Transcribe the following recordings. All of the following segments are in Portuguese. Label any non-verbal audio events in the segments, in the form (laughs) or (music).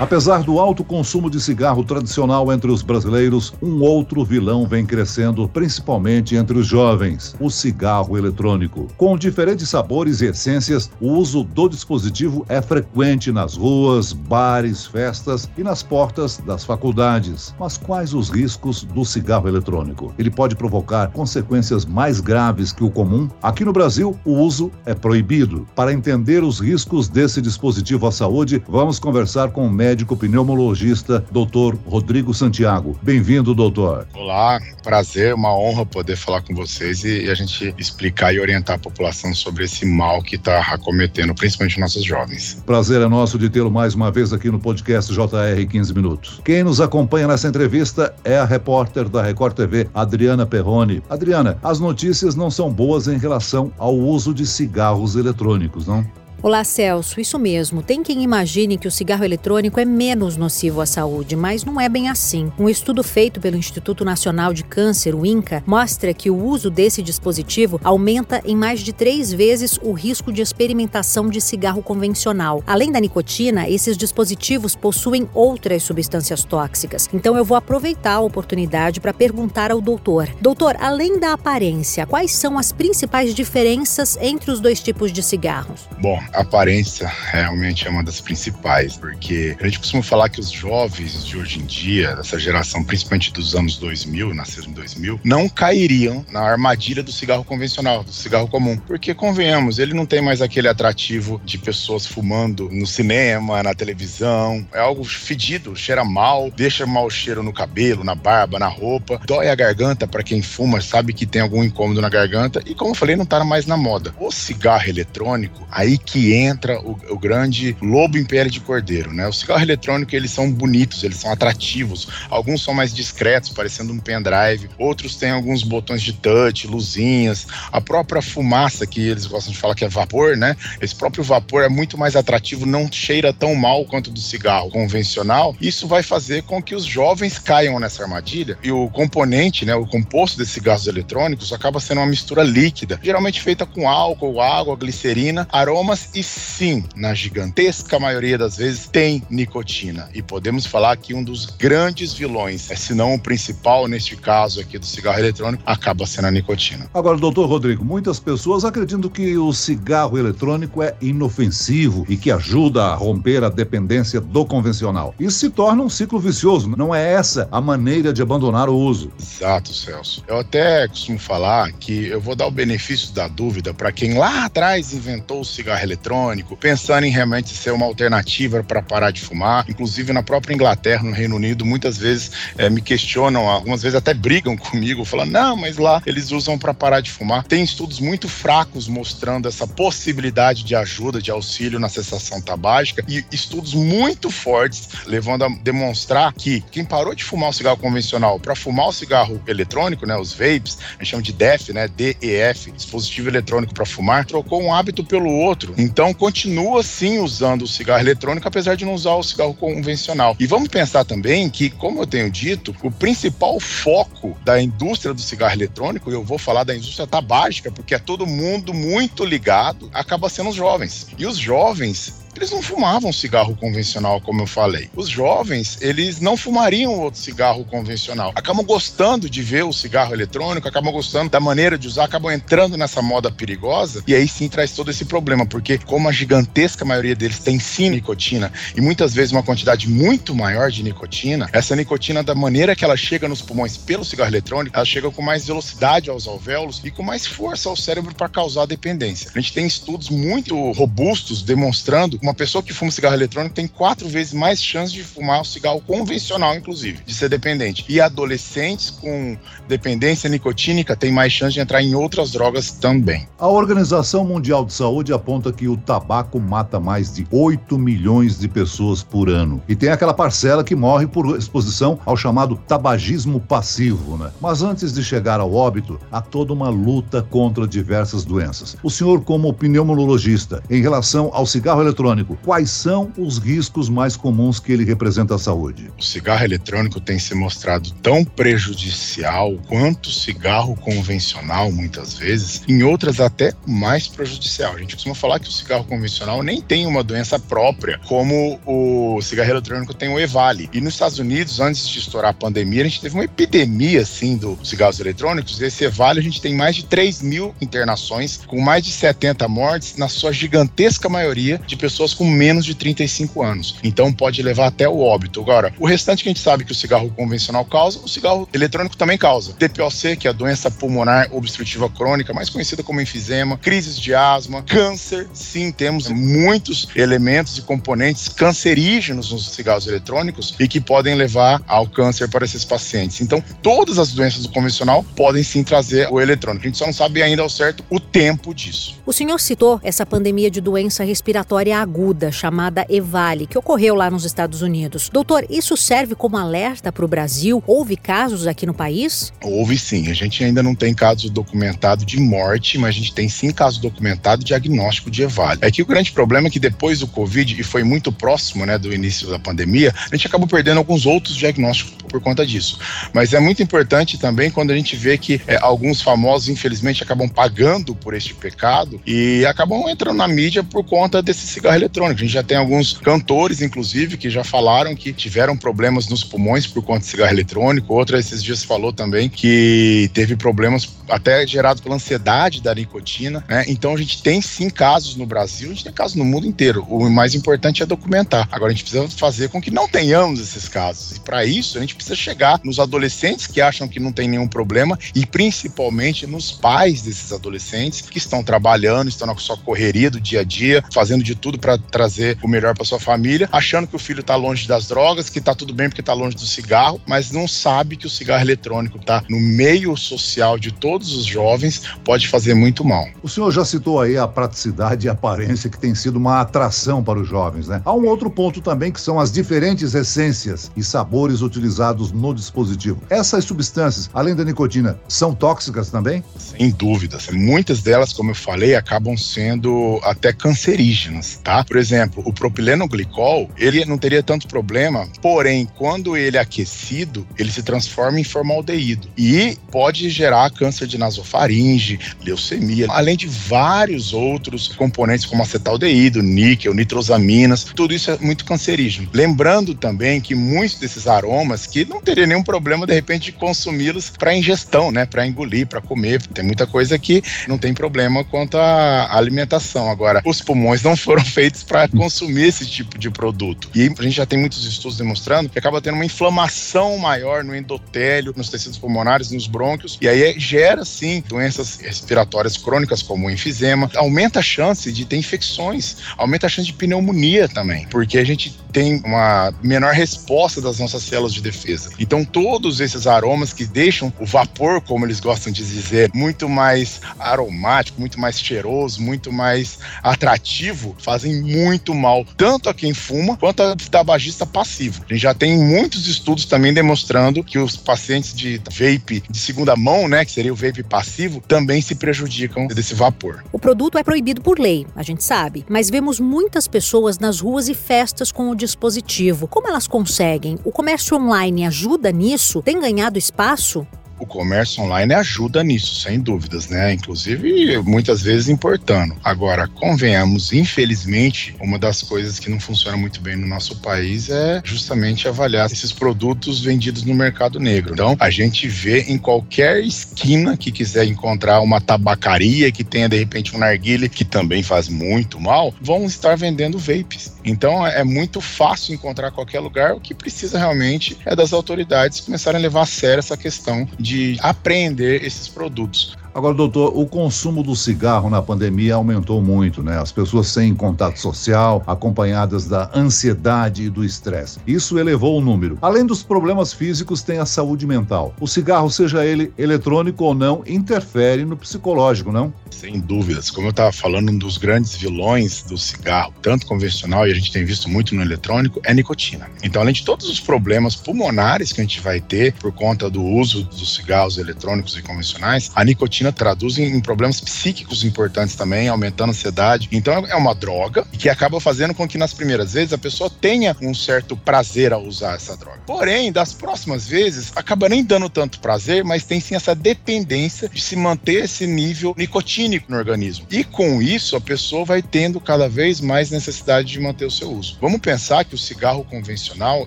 Apesar do alto consumo de cigarro tradicional entre os brasileiros, um outro vilão vem crescendo, principalmente entre os jovens: o cigarro eletrônico. Com diferentes sabores e essências, o uso do dispositivo é frequente nas ruas, bares, festas e nas portas das faculdades. Mas quais os riscos do cigarro eletrônico? Ele pode provocar consequências mais graves que o comum? Aqui no Brasil, o uso é proibido. Para entender os riscos desse dispositivo à saúde, vamos conversar com o médico médico pneumologista, doutor Rodrigo Santiago. Bem-vindo, doutor. Olá, prazer, uma honra poder falar com vocês e, e a gente explicar e orientar a população sobre esse mal que está acometendo, principalmente nossos jovens. Prazer é nosso de tê-lo mais uma vez aqui no podcast JR 15 Minutos. Quem nos acompanha nessa entrevista é a repórter da Record TV, Adriana Perrone. Adriana, as notícias não são boas em relação ao uso de cigarros eletrônicos, não? Olá, Celso. Isso mesmo. Tem quem imagine que o cigarro eletrônico é menos nocivo à saúde, mas não é bem assim. Um estudo feito pelo Instituto Nacional de Câncer, o INCA, mostra que o uso desse dispositivo aumenta em mais de três vezes o risco de experimentação de cigarro convencional. Além da nicotina, esses dispositivos possuem outras substâncias tóxicas. Então eu vou aproveitar a oportunidade para perguntar ao doutor: Doutor, além da aparência, quais são as principais diferenças entre os dois tipos de cigarros? Bom, a aparência realmente é uma das principais, porque a gente costuma falar que os jovens de hoje em dia, dessa geração, principalmente dos anos 2000, nasceram em 2000, não cairiam na armadilha do cigarro convencional, do cigarro comum. Porque, convenhamos, ele não tem mais aquele atrativo de pessoas fumando no cinema, na televisão. É algo fedido, cheira mal, deixa mau cheiro no cabelo, na barba, na roupa, dói a garganta para quem fuma, sabe que tem algum incômodo na garganta. E, como eu falei, não tá mais na moda. O cigarro eletrônico, aí que que entra o, o, grande lobo em pele de cordeiro, né? O cigarro eletrônico, eles são bonitos, eles são atrativos. Alguns são mais discretos, parecendo um pendrive. Outros têm alguns botões de touch, luzinhas. A própria fumaça, que eles gostam de falar que é vapor, né? Esse próprio vapor é muito mais atrativo, não cheira tão mal quanto do cigarro convencional. Isso vai fazer com que os jovens caiam nessa armadilha. E o componente, né, o composto desses cigarros eletrônicos acaba sendo uma mistura líquida, geralmente feita com álcool, água, glicerina, aromas e sim, na gigantesca maioria das vezes, tem nicotina. E podemos falar que um dos grandes vilões, é, se não o principal neste caso aqui do cigarro eletrônico, acaba sendo a nicotina. Agora, doutor Rodrigo, muitas pessoas acreditam que o cigarro eletrônico é inofensivo e que ajuda a romper a dependência do convencional. Isso se torna um ciclo vicioso. Não é essa a maneira de abandonar o uso. Exato, Celso. Eu até costumo falar que eu vou dar o benefício da dúvida para quem lá atrás inventou o cigarro eletrônico eletrônico, pensando em realmente ser uma alternativa para parar de fumar. Inclusive na própria Inglaterra, no Reino Unido, muitas vezes é, me questionam, algumas vezes até brigam (laughs) comigo, falando: não, mas lá eles usam para parar de fumar. Tem estudos muito fracos mostrando essa possibilidade de ajuda, de auxílio na cessação tabágica e estudos muito fortes levando a demonstrar que quem parou de fumar o cigarro convencional para fumar o cigarro eletrônico, né, os vapes, a gente chama de DEF, né, DEF, dispositivo eletrônico para fumar, trocou um hábito pelo outro. Então, continua sim usando o cigarro eletrônico, apesar de não usar o cigarro convencional. E vamos pensar também que, como eu tenho dito, o principal foco da indústria do cigarro eletrônico, eu vou falar da indústria tabágica, porque é todo mundo muito ligado, acaba sendo os jovens. E os jovens eles não fumavam cigarro convencional, como eu falei. Os jovens, eles não fumariam outro cigarro convencional. Acabam gostando de ver o cigarro eletrônico, acabam gostando da maneira de usar, acabam entrando nessa moda perigosa e aí sim traz todo esse problema, porque como a gigantesca maioria deles tem sim nicotina e muitas vezes uma quantidade muito maior de nicotina, essa nicotina da maneira que ela chega nos pulmões pelo cigarro eletrônico, ela chega com mais velocidade aos alvéolos e com mais força ao cérebro para causar dependência. A gente tem estudos muito robustos demonstrando uma pessoa que fuma cigarro eletrônico tem quatro vezes mais chance de fumar o cigarro convencional, inclusive, de ser dependente. E adolescentes com dependência nicotínica têm mais chance de entrar em outras drogas também. A Organização Mundial de Saúde aponta que o tabaco mata mais de 8 milhões de pessoas por ano. E tem aquela parcela que morre por exposição ao chamado tabagismo passivo, né? Mas antes de chegar ao óbito, há toda uma luta contra diversas doenças. O senhor, como pneumologista, em relação ao cigarro eletrônico, eletrônico, quais são os riscos mais comuns que ele representa à saúde? O cigarro eletrônico tem se mostrado tão prejudicial quanto o cigarro convencional, muitas vezes, em outras até mais prejudicial. A gente costuma falar que o cigarro convencional nem tem uma doença própria, como o cigarro eletrônico tem o EVALI. E nos Estados Unidos, antes de estourar a pandemia, a gente teve uma epidemia, assim, dos cigarros eletrônicos. Esse EVALI, a gente tem mais de 3 mil internações, com mais de 70 mortes, na sua gigantesca maioria de pessoas com menos de 35 anos. Então pode levar até o óbito. Agora, o restante que a gente sabe que o cigarro convencional causa, o cigarro eletrônico também causa. DPOC, que é a doença pulmonar obstrutiva crônica, mais conhecida como enfisema, crises de asma, câncer. Sim, temos muitos elementos e componentes cancerígenos nos cigarros eletrônicos e que podem levar ao câncer para esses pacientes. Então, todas as doenças do convencional podem sim trazer o eletrônico. A gente só não sabe ainda ao certo o tempo disso. O senhor citou essa pandemia de doença respiratória aguda, chamada EVALI, que ocorreu lá nos Estados Unidos. Doutor, isso serve como alerta para o Brasil? Houve casos aqui no país? Houve sim. A gente ainda não tem caso documentado de morte, mas a gente tem sim caso documentado de diagnóstico de EVALI. É que o grande problema é que depois do Covid, e foi muito próximo né, do início da pandemia, a gente acabou perdendo alguns outros diagnósticos por conta disso. Mas é muito importante também quando a gente vê que é, alguns famosos, infelizmente, acabam pagando por este pecado e acabam entrando na mídia por conta desse cigarro eletrônico. A gente já tem alguns cantores, inclusive, que já falaram que tiveram problemas nos pulmões por conta de cigarro eletrônico. Outra, esses dias, falou também que teve problemas até gerados pela ansiedade da nicotina. Né? Então, a gente tem sim casos no Brasil, a gente tem casos no mundo inteiro. O mais importante é documentar. Agora, a gente precisa fazer com que não tenhamos esses casos. E para isso, a gente precisa chegar nos adolescentes que acham que não tem nenhum problema e principalmente nos pais desses adolescentes que estão trabalhando, estão na sua correria do dia a dia, fazendo de tudo para trazer o melhor para sua família, achando que o filho está longe das drogas, que está tudo bem porque está longe do cigarro, mas não sabe que o cigarro eletrônico está no meio social de todos os jovens, pode fazer muito mal. O senhor já citou aí a praticidade e aparência que tem sido uma atração para os jovens, né? Há um outro ponto também que são as diferentes essências e sabores utilizados no dispositivo. Essas substâncias, além da nicotina, são tóxicas também? Sem dúvidas. Muitas delas, como eu falei, acabam sendo até cancerígenas, tá? Por exemplo, o propileno glicol, ele não teria tanto problema, porém, quando ele é aquecido, ele se transforma em formaldeído e pode gerar câncer de nasofaringe, leucemia, além de vários outros componentes como acetaldeído, níquel, nitrosaminas, tudo isso é muito cancerígeno. Lembrando também que muitos desses aromas que não teria nenhum problema de repente de consumi-los para ingestão, né, para engolir, para comer. Tem muita coisa que não tem problema quanto à alimentação. Agora, os pulmões não foram (laughs) feitos para consumir esse tipo de produto. E a gente já tem muitos estudos demonstrando que acaba tendo uma inflamação maior no endotélio, nos tecidos pulmonares, nos brônquios, e aí gera sim doenças respiratórias crônicas como enfisema, aumenta a chance de ter infecções, aumenta a chance de pneumonia também, porque a gente tem uma menor resposta das nossas células de defesa. Então, todos esses aromas que deixam o vapor, como eles gostam de dizer, muito mais aromático, muito mais cheiroso, muito mais atrativo, fazem muito mal, tanto a quem fuma quanto a tabagista passivo. A gente já tem muitos estudos também demonstrando que os pacientes de vape de segunda mão, né, que seria o vape passivo, também se prejudicam desse vapor. O produto é proibido por lei, a gente sabe, mas vemos muitas pessoas nas ruas e festas com o dispositivo. Como elas conseguem? O comércio online ajuda nisso? Tem ganhado espaço? O comércio online ajuda nisso, sem dúvidas, né? Inclusive, muitas vezes importando. Agora, convenhamos, infelizmente, uma das coisas que não funciona muito bem no nosso país é justamente avaliar esses produtos vendidos no mercado negro. Então, a gente vê em qualquer esquina que quiser encontrar uma tabacaria que tenha, de repente, um narguile, que também faz muito mal, vão estar vendendo vapes. Então, é muito fácil encontrar qualquer lugar. O que precisa realmente é das autoridades começarem a levar a sério essa questão de apreender esses produtos. Agora, doutor, o consumo do cigarro na pandemia aumentou muito, né? As pessoas sem contato social, acompanhadas da ansiedade e do estresse. Isso elevou o número. Além dos problemas físicos, tem a saúde mental. O cigarro, seja ele eletrônico ou não, interfere no psicológico, não? Sem dúvidas. Como eu estava falando, um dos grandes vilões do cigarro, tanto convencional e a gente tem visto muito no eletrônico, é nicotina. Então, além de todos os problemas pulmonares que a gente vai ter por conta do uso dos cigarros eletrônicos e convencionais, a nicotina nicotina traduz em, problemas psíquicos importantes também, aumentando a ansiedade. Então é uma droga que acaba fazendo com que nas primeiras vezes a pessoa tenha um certo prazer ao usar essa droga. Porém, das próximas vezes, acaba nem dando tanto prazer, mas tem sim essa dependência de se manter esse nível nicotínico no organismo. E com isso, a pessoa vai tendo cada vez mais necessidade de manter o seu uso. Vamos pensar que o cigarro convencional,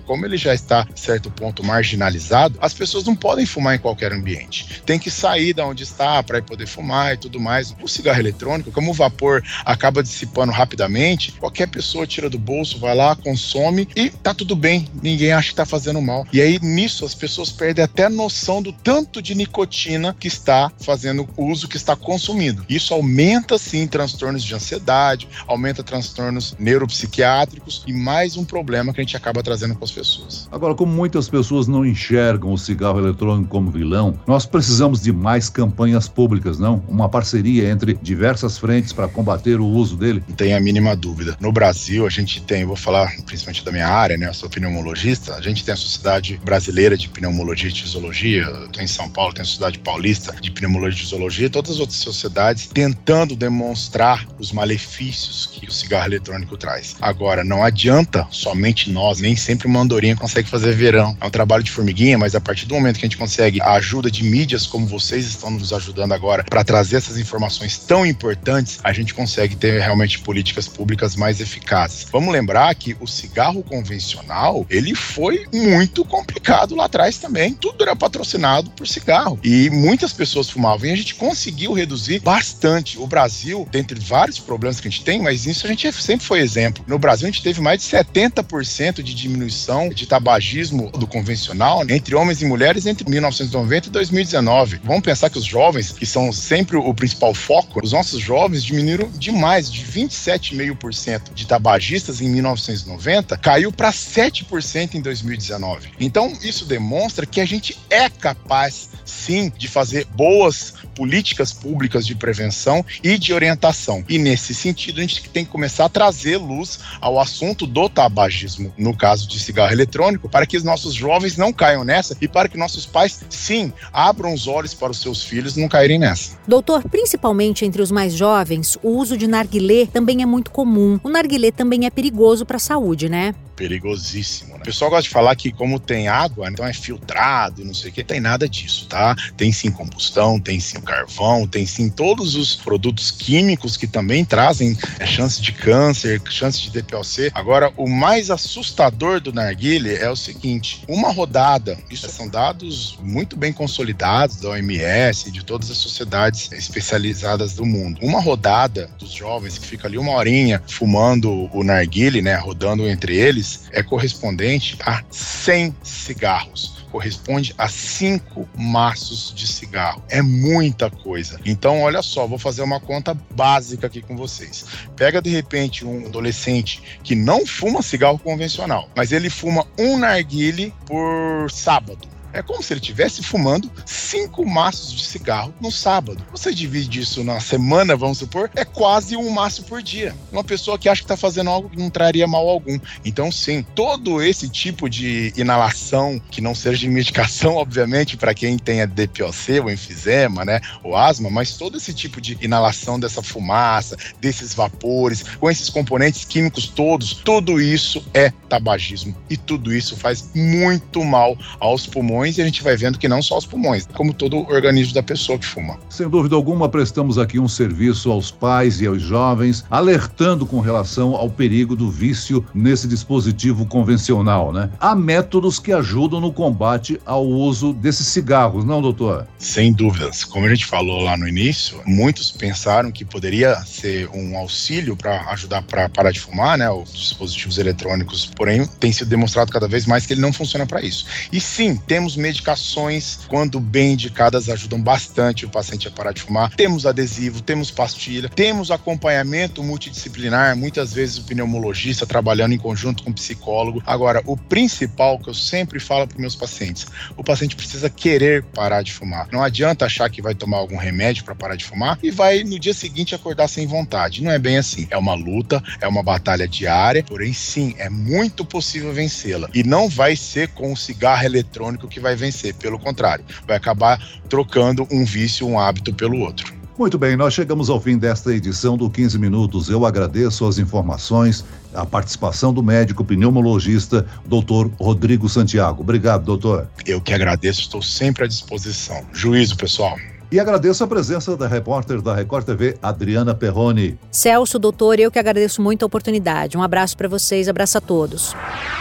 como ele já está, a certo ponto, marginalizado, as pessoas não podem fumar em qualquer ambiente. Tem que sair da onde está para poder fumar e tudo mais. O cigarro eletrônico, como o vapor acaba dissipando rapidamente, qualquer pessoa tira do bolso, vai lá, consome e tá tudo bem. Ninguém acha que tá fazendo mal. E aí, nisso, as pessoas perdem até a noção do tanto de nicotina que está fazendo uso, que está consumindo. Isso aumenta, sim, transtornos de ansiedade, aumenta transtornos neuropsiquiátricos e mais um problema que a gente acaba trazendo para as pessoas. Agora, como muitas pessoas não enxergam o cigarro eletrônico como vilão, nós precisamos de mais campanhas públicas, não? Uma parceria entre diversas frentes para combater o uso dele? Não tem a mínima dúvida. No Brasil, a gente tem, vou falar principalmente da minha área, né? Eu sou pneumologista, a gente tem a Sociedade Brasileira de Pneumologia e Tisologia, tem em São Paulo, tem a Sociedade Paulista de Pneumologia e Tisologia, todas as outras sociedades tentando demonstrar os malefícios que o cigarro eletrônico traz. Agora, não adianta somente nós, nem sempre uma andorinha consegue fazer verão. É um trabalho de formiguinha, mas a partir do momento que a gente consegue a ajuda de mídias como vocês estão nos ajudando agora para trazer essas informações tão importantes, a gente consegue ter realmente políticas públicas mais eficazes. Vamos lembrar que o cigarro convencional, ele foi muito complicado lá atrás também. Tudo era patrocinado por cigarro e muitas pessoas fumavam e a gente conseguiu reduzir bastante. O Brasil, dentre vários problemas que a gente tem, mas isso a gente sempre foi exemplo. No Brasil, a gente teve mais de 70% de diminuição de tabagismo do convencional entre homens e mulheres entre 1990 e 2019. Vamos pensar que os jovens, que são sempre o principal foco, os nossos jovens diminuíram demais, de 27,5% de tabagistas em 1990, caiu para 7% em 2019. Então, isso demonstra que a gente é capaz, sim, de fazer boas políticas públicas de prevenção e de orientação. E nesse sentido, a gente tem que começar a trazer luz ao assunto do tabagismo, no caso de cigarro eletrônico, para que os nossos jovens não caiam nessa e para que nossos pais, sim, abram os olhos para os seus filhos não caírem nessa. Doutor, principalmente entre os mais jovens, o uso de narguilé também é muito comum. O narguilé também é perigoso para a saúde, né? Perigosíssimo. Né? O pessoal gosta de falar que como tem água, então é filtrado e não sei o que, tem nada disso, tá? Tem sim combustão, tem sim carvão, tem sim todos os produtos químicos que também trazem é, chance de câncer, chance de DPLC. Agora, o mais assustador do narguile é o seguinte, uma rodada, isso são dados muito bem consolidados da OMS e de todas as sociedades especializadas do mundo. Uma rodada dos jovens que fica ali uma horinha fumando o narguile, né, rodando entre eles, é correspondente a 100 cigarros corresponde a cinco maços de cigarro. É muita coisa. Então, olha só, vou fazer uma conta básica aqui com vocês. Pega de repente um adolescente que não fuma cigarro convencional, mas ele fuma um narguile por sábado. É como se ele estivesse fumando cinco maços de cigarro no sábado. Você divide isso na semana, vamos supor, é quase um maço por dia. Uma pessoa que acha que está fazendo algo que não traria mal algum. Então, sim, todo esse tipo de inalação, que não seja de medicação, (laughs) obviamente, para quem tenha DPOC, ou enfisema, né, ou asma, mas todo esse tipo de inalação dessa fumaça, desses vapores, com esses componentes químicos todos, tudo isso é tabagismo. E tudo isso faz muito mal aos pulmões pulmões e a gente vai vendo que não só os pulmões, como todo o organismo da pessoa que fuma. Sem dúvida alguma, prestamos aqui um serviço aos pais e aos jovens, alertando com relação ao perigo do vício nesse dispositivo convencional, né? Há métodos que ajudam no combate ao uso desses cigarros, não, doutor? Sem dúvidas. Como a gente falou lá no início, muitos pensaram que poderia ser um auxílio para ajudar para parar de fumar, né? Os dispositivos eletrônicos, porém, tem sido demonstrado cada vez mais que ele não funciona para isso. E sim, temos temos medicações, quando bem indicadas, ajudam bastante o paciente a parar de fumar. Temos adesivo, temos pastilha, temos acompanhamento multidisciplinar, muitas vezes o pneumologista trabalhando em conjunto com o psicólogo. Agora, o principal que eu sempre falo para meus pacientes, o paciente precisa querer parar de fumar. Não adianta achar que vai tomar algum remédio para parar de fumar e vai no dia seguinte acordar sem vontade. Não é bem assim. É uma luta, é uma batalha diária, porém sim, é muito possível vencê-la. E não vai ser com o cigarro eletrônico que vai vencer. Pelo contrário, vai acabar trocando um vício, um hábito pelo outro. Muito bem, nós chegamos ao fim desta edição do 15 Minutos. Eu agradeço as informações, a participação do médico pneumologista, doutor Rodrigo Santiago. Obrigado, doutor. Eu que agradeço, estou sempre à disposição. Juízo, pessoal. E agradeço a presença da repórter da Record TV, Adriana Perrone. Celso, doutor, eu que agradeço muito a oportunidade. Um abraço para vocês, abraço a todos.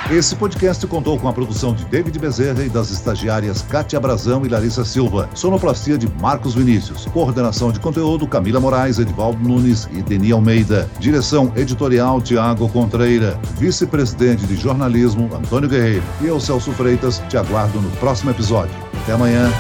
Esse podcast contou com a produção de David Bezerra e das estagiárias Kátia Brazão e Larissa Silva. Sonoplastia de Marcos Vinícius. Coordenação de conteúdo Camila Moraes, Edvaldo Nunes e Deni Almeida. Direção editorial Tiago Contreira. Vice-presidente de jornalismo Antônio Guerreiro. E eu, Celso Freitas, te aguardo no próximo episódio. Até amanhã.